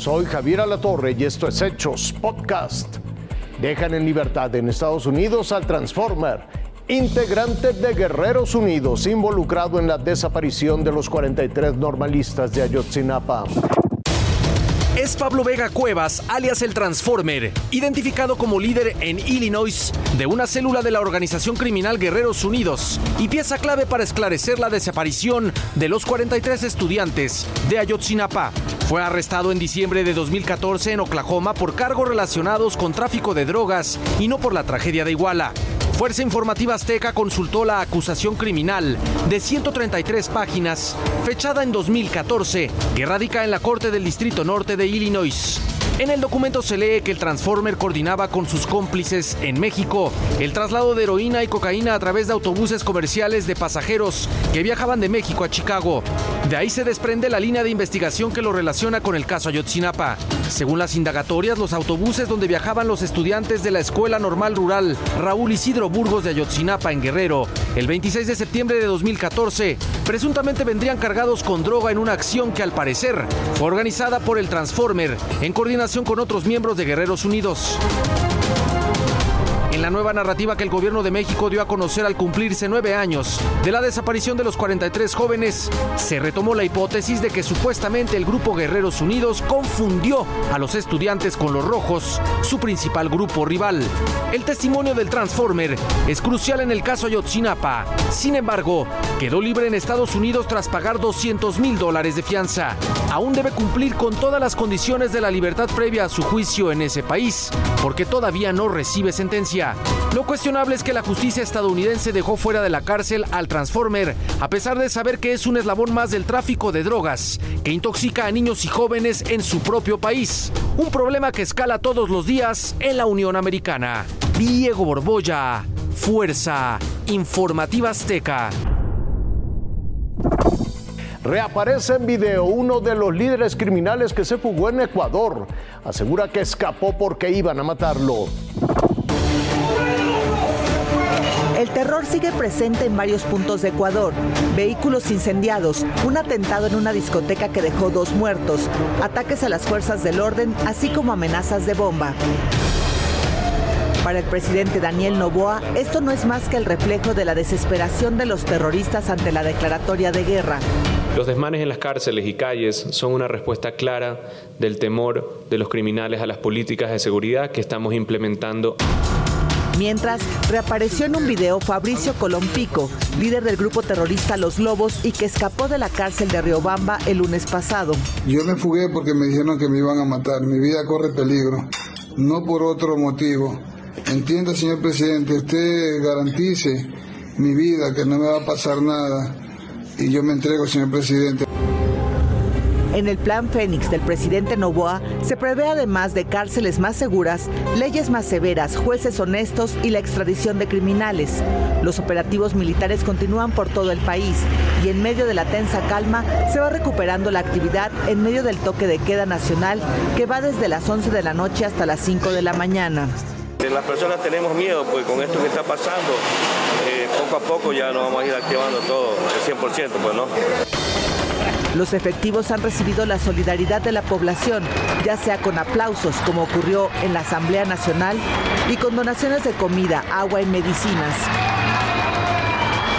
Soy Javier Alatorre y esto es Hechos Podcast. Dejan en libertad en Estados Unidos al Transformer, integrante de Guerreros Unidos, involucrado en la desaparición de los 43 normalistas de Ayotzinapa es Pablo Vega Cuevas, alias el Transformer, identificado como líder en Illinois de una célula de la organización criminal Guerreros Unidos y pieza clave para esclarecer la desaparición de los 43 estudiantes de Ayotzinapa. Fue arrestado en diciembre de 2014 en Oklahoma por cargos relacionados con tráfico de drogas y no por la tragedia de Iguala. Fuerza Informativa Azteca consultó la acusación criminal de 133 páginas, fechada en 2014, que radica en la Corte del Distrito Norte de Illinois. En el documento se lee que el Transformer coordinaba con sus cómplices en México el traslado de heroína y cocaína a través de autobuses comerciales de pasajeros que viajaban de México a Chicago. De ahí se desprende la línea de investigación que lo relaciona con el caso Ayotzinapa. Según las indagatorias, los autobuses donde viajaban los estudiantes de la Escuela Normal Rural Raúl Isidro Burgos de Ayotzinapa en Guerrero, el 26 de septiembre de 2014, presuntamente vendrían cargados con droga en una acción que al parecer fue organizada por el Transformer en coordinación con otros miembros de Guerreros Unidos. En la nueva narrativa que el gobierno de México dio a conocer al cumplirse nueve años de la desaparición de los 43 jóvenes, se retomó la hipótesis de que supuestamente el grupo Guerreros Unidos confundió a los estudiantes con los rojos, su principal grupo rival. El testimonio del Transformer es crucial en el caso Ayotzinapa. Sin embargo, quedó libre en Estados Unidos tras pagar 200 mil dólares de fianza. Aún debe cumplir con todas las condiciones de la libertad previa a su juicio en ese país, porque todavía no recibe sentencia. Lo cuestionable es que la justicia estadounidense dejó fuera de la cárcel al Transformer, a pesar de saber que es un eslabón más del tráfico de drogas, que intoxica a niños y jóvenes en su propio país. Un problema que escala todos los días en la Unión Americana. Diego Borbolla, Fuerza Informativa Azteca. Reaparece en video uno de los líderes criminales que se fugó en Ecuador. Asegura que escapó porque iban a matarlo. Terror sigue presente en varios puntos de Ecuador. Vehículos incendiados, un atentado en una discoteca que dejó dos muertos, ataques a las fuerzas del orden, así como amenazas de bomba. Para el presidente Daniel Novoa, esto no es más que el reflejo de la desesperación de los terroristas ante la declaratoria de guerra. Los desmanes en las cárceles y calles son una respuesta clara del temor de los criminales a las políticas de seguridad que estamos implementando. Mientras, reapareció en un video Fabricio Colompico, líder del grupo terrorista Los Lobos y que escapó de la cárcel de Riobamba el lunes pasado. Yo me fugué porque me dijeron que me iban a matar. Mi vida corre peligro, no por otro motivo. Entienda, señor presidente, usted garantice mi vida, que no me va a pasar nada. Y yo me entrego, señor presidente. En el plan Fénix del presidente Novoa se prevé además de cárceles más seguras, leyes más severas, jueces honestos y la extradición de criminales. Los operativos militares continúan por todo el país y en medio de la tensa calma se va recuperando la actividad en medio del toque de queda nacional que va desde las 11 de la noche hasta las 5 de la mañana. Las personas tenemos miedo, pues con esto que está pasando, poco a poco ya nos vamos a ir activando todo, el 100%, pues no. Los efectivos han recibido la solidaridad de la población, ya sea con aplausos, como ocurrió en la Asamblea Nacional, y con donaciones de comida, agua y medicinas.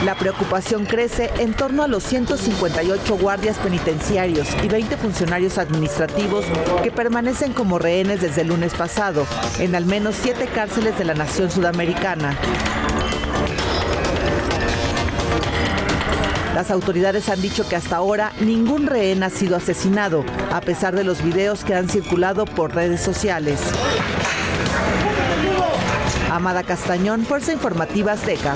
La preocupación crece en torno a los 158 guardias penitenciarios y 20 funcionarios administrativos que permanecen como rehenes desde el lunes pasado en al menos siete cárceles de la nación sudamericana. Las autoridades han dicho que hasta ahora ningún rehén ha sido asesinado, a pesar de los videos que han circulado por redes sociales. Amada Castañón, Fuerza Informativa Azteca.